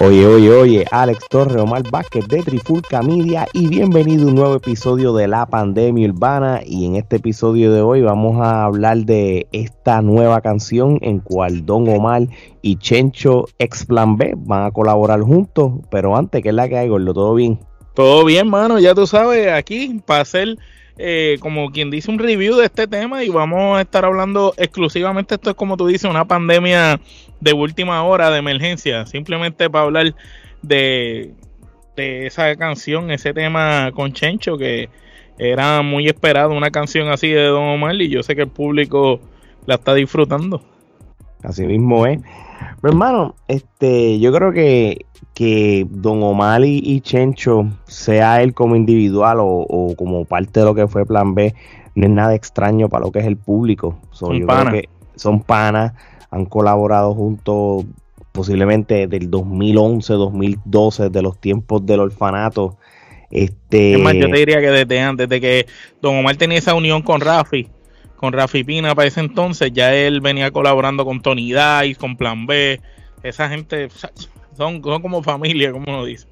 Oye, oye, oye, Alex Torre, Omar Vázquez de Trifulca Media y bienvenido a un nuevo episodio de La Pandemia Urbana y en este episodio de hoy vamos a hablar de esta nueva canción en cual Don Omar y Chencho ex Plan B van a colaborar juntos, pero antes, ¿qué es la que hay, Gordo? ¿Todo bien? Todo bien, mano, ya tú sabes, aquí para hacer eh, como quien dice un review de este tema y vamos a estar hablando exclusivamente, esto es como tú dices, una pandemia de última hora, de emergencia, simplemente para hablar de, de esa canción, ese tema con Chencho, que era muy esperado, una canción así de Don Omar, y yo sé que el público la está disfrutando. Así mismo es. Pero hermano, este, yo creo que, que Don Omar y, Chencho, sea él como individual o, como parte de lo que fue Plan B, no es nada extraño para lo que es el público. son panas. son panas, han colaborado juntos posiblemente del 2011, 2012, de los tiempos del orfanato. Este... Es más, yo te diría que desde antes, de que Don Omar tenía esa unión con Rafi, con Rafi Pina para ese entonces, ya él venía colaborando con Tony Dice, con Plan B, esa gente son, como familia, como uno dice.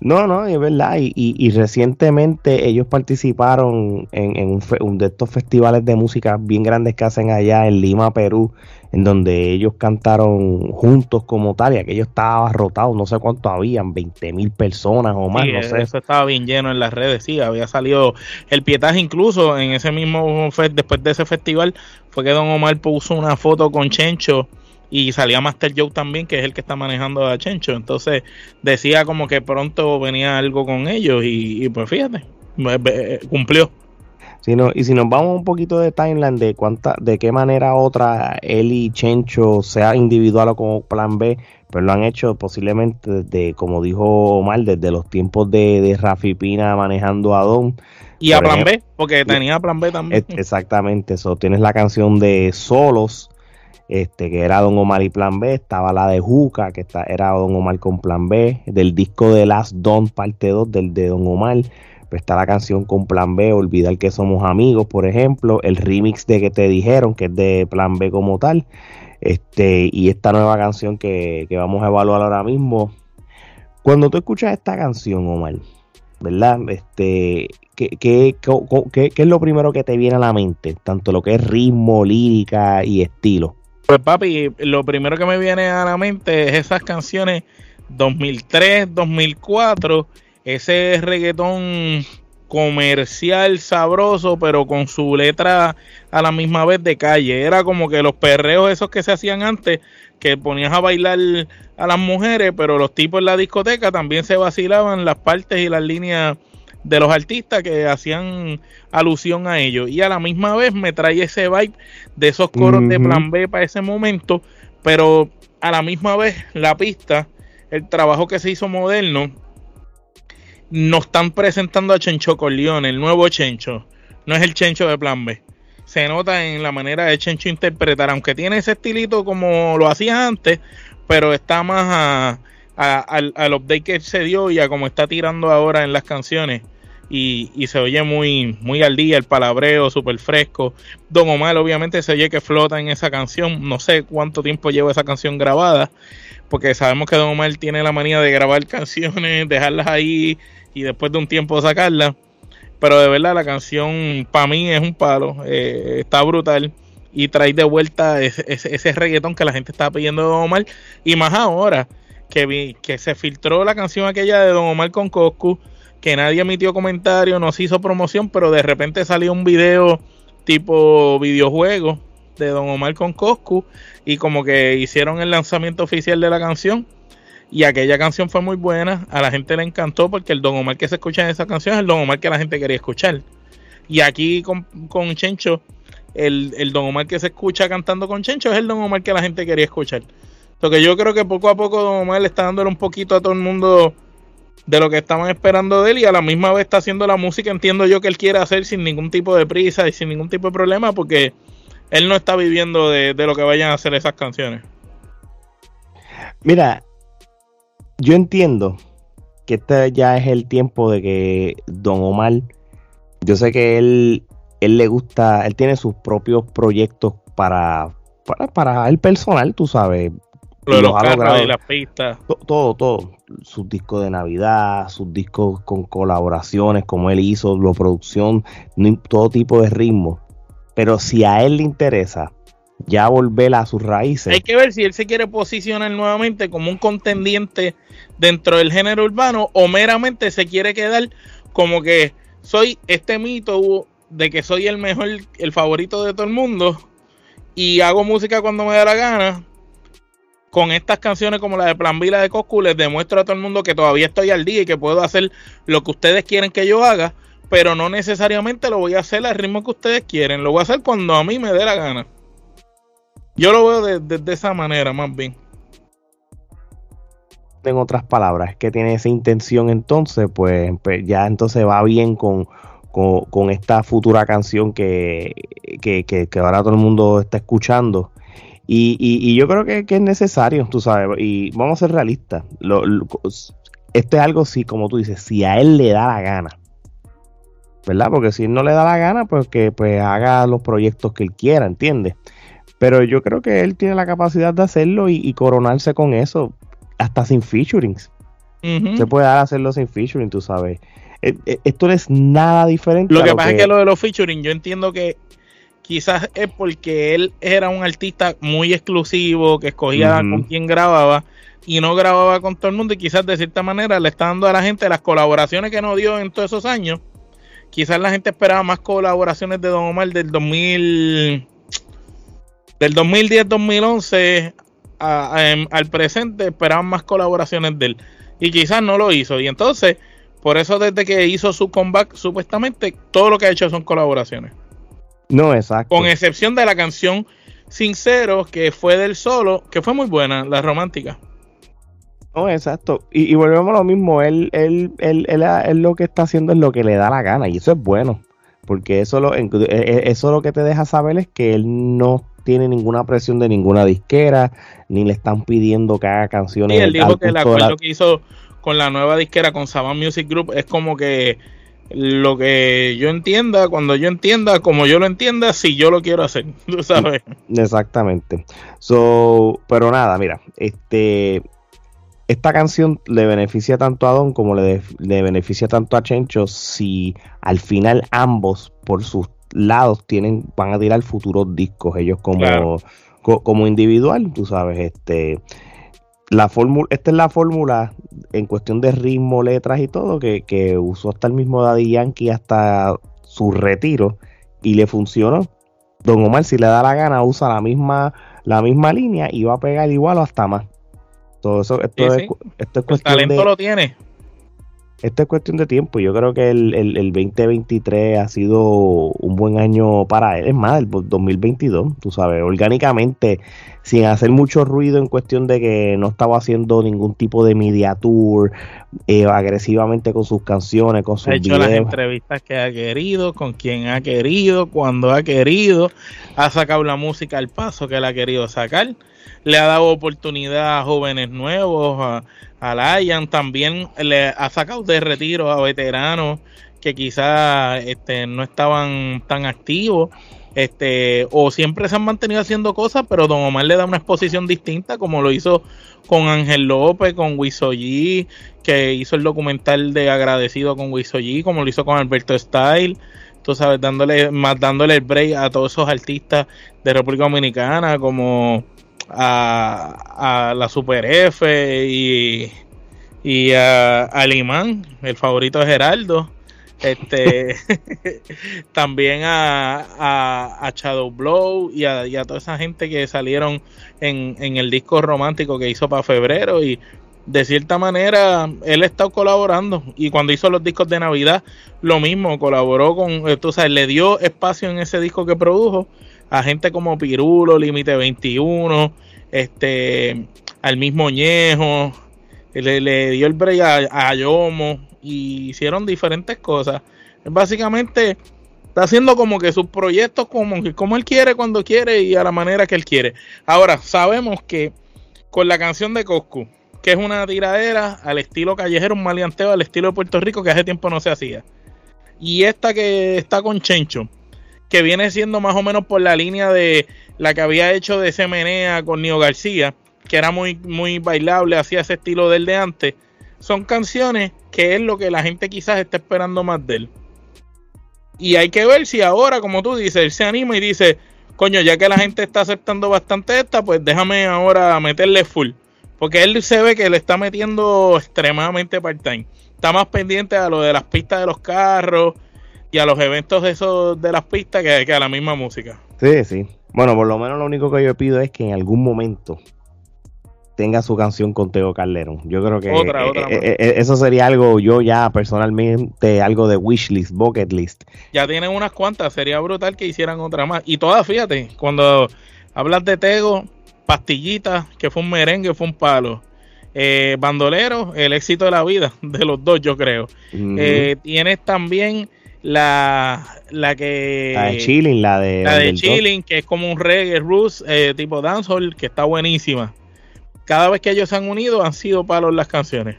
No, no, es verdad. Y, y, recientemente ellos participaron en, en un, de estos festivales de música bien grandes que hacen allá en Lima, Perú, en donde ellos cantaron juntos como tal, y aquello estaba rotado, no sé cuánto habían, 20 mil personas o más, no sé. Eso estaba bien lleno en las redes, sí, había salido el pietaje incluso en ese mismo, después de ese festival, fue que Don Omar puso una foto con Chencho y salía Master Joe también, que es el que está manejando a Chencho. Entonces decía como que pronto venía algo con ellos y, pues fíjate, cumplió. Si y si nos vamos un poquito de timeline de cuánta, de qué manera otra él y Chencho, sea individual o como plan B, pero lo han hecho posiblemente desde, como dijo Omar, desde los tiempos de, de Rafi Pina manejando a Don. Y a plan B, porque tenía plan B también. Exactamente, eso. Tienes la canción de Solos, este, que era Don Omar y Plan B, estaba la de Juca, que está, era Don Omar con Plan B, del disco de Last Don, parte 2, del de Don Omar, pues está la canción con Plan B, Olvidar que somos amigos, por ejemplo, el remix de que te dijeron, que es de Plan B como tal, este, y esta nueva canción que, vamos a evaluar ahora mismo. Cuando tú escuchas esta canción, Omar, ¿verdad? Este, ¿qué, qué, qué, qué es lo primero que te viene a la mente? Tanto lo que es ritmo, lírica y estilo. Pues papi, lo primero que me viene a la mente es esas canciones 2003, 2004, ese reggaetón comercial sabroso, pero con su letra a la misma vez de calle. Era como que los perreos esos que se hacían antes, que ponías a bailar a las mujeres, pero los tipos en la discoteca también se vacilaban las partes y las líneas de los artistas que hacían alusión a ellos. Y a la misma vez me trae ese vibe de esos coros de plan B para ese momento, pero a la misma vez la pista, el trabajo que se hizo moderno, nos están presentando a Chencho Corleone, el nuevo Chencho. No es el Chencho de plan B. Se nota en la manera de Chencho interpretar, aunque tiene ese estilito como lo hacía antes, pero está más a, al, al, update que se dio y a cómo está tirando ahora en las canciones. Y, y, se oye muy, muy al día, el palabreo súper fresco. Don Omar obviamente se oye que flota en esa canción. No sé cuánto tiempo lleva esa canción grabada, porque sabemos que Don Omar tiene la manía de grabar canciones, dejarlas ahí y después de un tiempo sacarlas. Pero de verdad la canción para mí es un palo, eh, está brutal y trae de vuelta ese, ese, ese reggaetón que la gente estaba pidiendo de Don Omar y más ahora que, vi, que se filtró la canción aquella de Don Omar con Coscu, que nadie emitió comentario, no se hizo promoción, pero de repente salió un video tipo videojuego de Don Omar con Coscu y como que hicieron el lanzamiento oficial de la canción y aquella canción fue muy buena, a la gente le encantó porque el Don Omar que se escucha en esa canción es el Don Omar que la gente quería escuchar. Y aquí con, con Chencho, el, el Don Omar que se escucha cantando con Chencho es el Don Omar que la gente quería escuchar. Porque yo creo que poco a poco Don Omar le está dándole un poquito a todo el mundo de lo que estaban esperando de él y a la misma vez está haciendo la música, entiendo yo que él quiere hacer sin ningún tipo de prisa y sin ningún tipo de problema porque él no está viviendo de, de lo que vayan a hacer esas canciones. Mira, yo entiendo que este ya es el tiempo de que Don Omar, yo sé que él, él le gusta, él tiene sus propios proyectos para, para, para el personal, tú sabes. Lo de los, carros y las pistas. Todo, todo. Sus discos de Navidad, sus discos con colaboraciones, como él hizo, la producción, todo tipo de ritmo. Pero si a él le interesa ya volver a sus raíces. Hay que ver si él se quiere posicionar nuevamente como un contendiente dentro del género urbano o meramente se quiere quedar como que soy este mito de que soy el mejor, el favorito de todo el mundo y hago música cuando me da la gana. Con estas canciones como la de Plan B, la de Coscu, les demuestro a todo el mundo que todavía estoy al día y que puedo hacer lo que ustedes quieren que yo haga, pero no necesariamente lo voy a hacer al ritmo que ustedes quieren, lo voy a hacer cuando a mí me dé la gana. Yo lo veo de, esa manera, más bien. En otras palabras, que tiene esa intención entonces, pues, pues ya entonces va bien con, esta futura canción que, que, ahora todo el mundo está escuchando. Y, yo creo que, es necesario, tú sabes, y vamos a ser realistas. esto es algo, si, como tú dices, si a él le da la gana, ¿verdad? Porque si él no le da la gana, pues que pues haga los proyectos que él quiera, ¿entiendes? Pero yo creo que él tiene la capacidad de hacerlo y, coronarse con eso, hasta sin featurings. Se puede dar hacerlo sin featuring, tú sabes. E, e, esto no es nada diferente. Lo que pasa es que lo de los featuring, yo entiendo que quizás es porque él era un artista muy exclusivo, que escogía con quién grababa y no grababa con todo el mundo y quizás de cierta manera le está dando a la gente las colaboraciones que no dio en todos esos años. Quizás la gente esperaba más colaboraciones de Don Omar del 2000 del 2010-2011 em, al presente esperaban más colaboraciones de él. Y quizás no lo hizo. Y entonces, por eso desde que hizo su comeback, supuestamente, todo lo que ha hecho son colaboraciones. No, exacto. Con excepción de la canción Sincero, que fue del solo, que fue muy buena, la romántica. No, exacto. Y, volvemos a lo mismo. Él, él, él, él, lo que está haciendo es lo que le da la gana. Y eso es bueno. Porque eso lo, e, e, eso lo que te deja saber es que él no tiene ninguna presión de ninguna disquera, ni le están pidiendo que haga canciones. Y él dijo que el acuerdo que hizo con la nueva disquera, con Saban Music Group, es como que lo que yo entienda, cuando yo entienda, como yo lo entienda, si yo lo quiero hacer, tú sabes. Exactamente. So, pero nada, mira, este esta canción le beneficia tanto a Don como le, le beneficia tanto a Chencho si al final ambos por sus lados tienen, van a tirar futuros discos, ellos como, como individual, tú sabes, este la fórmula, esta es la fórmula en cuestión de ritmo, letras y todo, que, que usó hasta el mismo Daddy Yankee hasta su retiro y le funcionó. Don Omar, si le da la gana, usa la misma, la misma línea y va a pegar igual o hasta más. Todo eso, esto, es, esto es cuestión el talento lo tiene esto es cuestión de tiempo. Yo creo que el, el, 2023 ha sido un buen año para él. Es más, el 2022, tú sabes, orgánicamente, sin hacer mucho ruido en cuestión de que no estaba haciendo ningún tipo de media tour, eh, agresivamente con sus canciones, con sus Ha hecho las entrevistas que ha querido, con quien ha querido, cuando ha querido. Ha sacado la música al paso que él ha querido sacar. Le ha dado oportunidad a jóvenes nuevos, a Alayan también le ha sacado de retiro a veteranos que quizás este, no estaban tan activos este o siempre se han mantenido haciendo cosas pero Don Omar le da una exposición distinta como lo hizo con Ángel López con Wisoyi que hizo el documental de agradecido con Wisoyi como lo hizo con Alberto Style tú sabes dándole más dándole el break a todos esos artistas de República Dominicana como a, la Super F y, y a, al imán, el favorito de Geraldo. Este también a, a, Shadow Blow y a, toda esa gente que salieron en, en el disco romántico que hizo para febrero y de cierta manera él está colaborando y cuando hizo los discos de Navidad lo mismo colaboró con tú sabes le dio espacio en ese disco que produjo a gente como Pirulo, Límite 21, este, al mismo Ñejo, le, dio el break a, a Yomo y hicieron diferentes cosas. Básicamente está haciendo como que sus proyectos como, como él quiere, cuando quiere y a la manera que él quiere. Ahora, sabemos que con la canción de Coscu, que es una tiradera al estilo callejero, un maleanteo al estilo de Puerto Rico que hace tiempo no se hacía. Y esta que está con Chencho, que viene siendo más o menos por la línea de la que había hecho de Semenea con Nio García, que era muy, muy bailable, hacía ese estilo del de antes. Son canciones que es lo que la gente quizás está esperando más de él. Y hay que ver si ahora, como tú dices, él se anima y dice, coño, ya que la gente está aceptando bastante esta, pues déjame ahora meterle full. Porque él se ve que le está metiendo extremadamente part-time. Está más pendiente a lo de las pistas de los carros y a los eventos de esos de las pistas que, que a la misma música. Sí, sí. Bueno, por lo menos lo único que yo pido es que en algún momento tenga su canción con Teo Calderón. Yo creo que eh, eh, eh, eso sería algo, yo ya personalmente, algo de wishlist, bucket list. Ya tienen unas cuantas, sería brutal que hicieran otra más. Y todas, fíjate, cuando hablas de Tego, Pastillita, que fue un merengue, fue un palo. Eh, bandolero, el éxito de la vida, de los dos, yo creo. Eh, tienes también la, la que. La de Chilling, la de. La de Chilling, que es como un reggae roots eh, tipo dancehall, que está buenísima. Cada vez que ellos se han unido, han sido palos las canciones.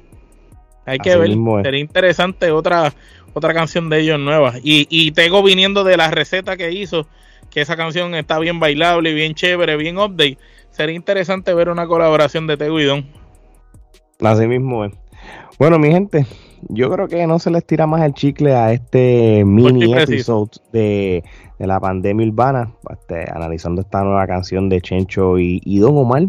Hay que ver, sería interesante otra, otra canción de ellos nueva. Y, y tengo viniendo de la receta que hizo, que esa canción está bien bailable, bien chévere, bien update sería interesante ver una colaboración de Tego y Don. Así mismo es. Bueno, mi gente, yo creo que no se les tira más el chicle a este mini episode de, la pandemia urbana, este, analizando esta nueva canción de Chencho y, Don Omar.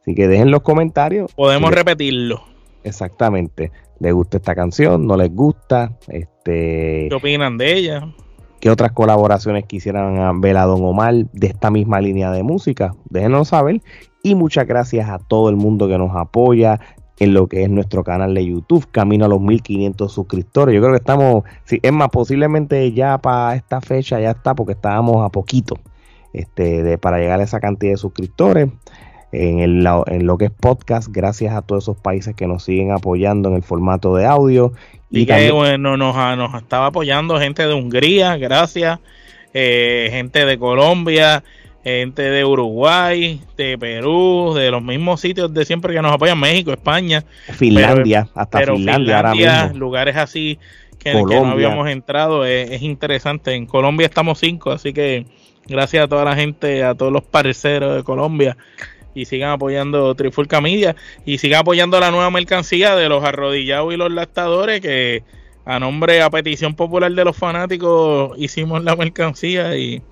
Así que dejen los comentarios. Podemos repetirlo. Exactamente. ¿Les gusta esta canción? ¿No les gusta? Este, ¿Qué opinan de ella? qué otras colaboraciones quisieran ver a Don Omar de esta misma línea de música. Déjenos saber. Y muchas gracias a todo el mundo que nos apoya en lo que es nuestro canal de YouTube, camino a los 1500 suscriptores. Yo creo que estamos, sí, es más, posiblemente ya para esta fecha ya está, porque estábamos a poquito este, de, para llegar a esa cantidad de suscriptores. En, el, en lo que es podcast, gracias a todos esos países que nos siguen apoyando en el formato de audio y, que bueno, nos, nos estaba apoyando gente de Hungría, gracias, eh, gente de Colombia, gente de Uruguay, de Perú, de los mismos sitios de siempre que nos apoyan, México, España. Finlandia, hasta Finlandia, lugares así que, no habíamos entrado, es, es, interesante. En Colombia estamos cinco, así que gracias a toda la gente, a todos los parceros de Colombia y sigan apoyando Trifulca Media y sigan apoyando la nueva mercancía de los arrodillados y los lactadores que a nombre, a petición popular de los fanáticos hicimos la mercancía y,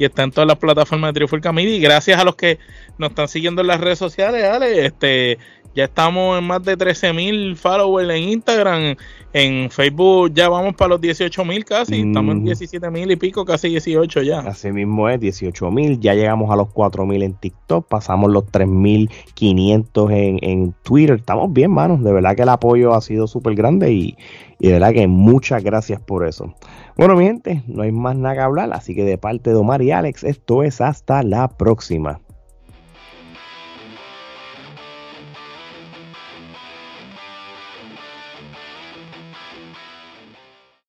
y está en todas las plataformas de Trifulca Media y gracias a los que nos están siguiendo en las redes sociales, Ale, este ya estamos en más de 13 mil followers en Instagram. En Facebook ya vamos para los 18 mil casi. Estamos en 17 mil y pico, casi 18 ya. Así mismo es, 18 mil. Ya llegamos a los 4 mil en TikTok. Pasamos los 3.500 en, en Twitter. Estamos bien, manos. De verdad que el apoyo ha sido súper grande y, y de verdad que muchas gracias por eso. Bueno, mi gente, no hay más nada que hablar. Así que de parte de Omar y Alex, esto es hasta la próxima.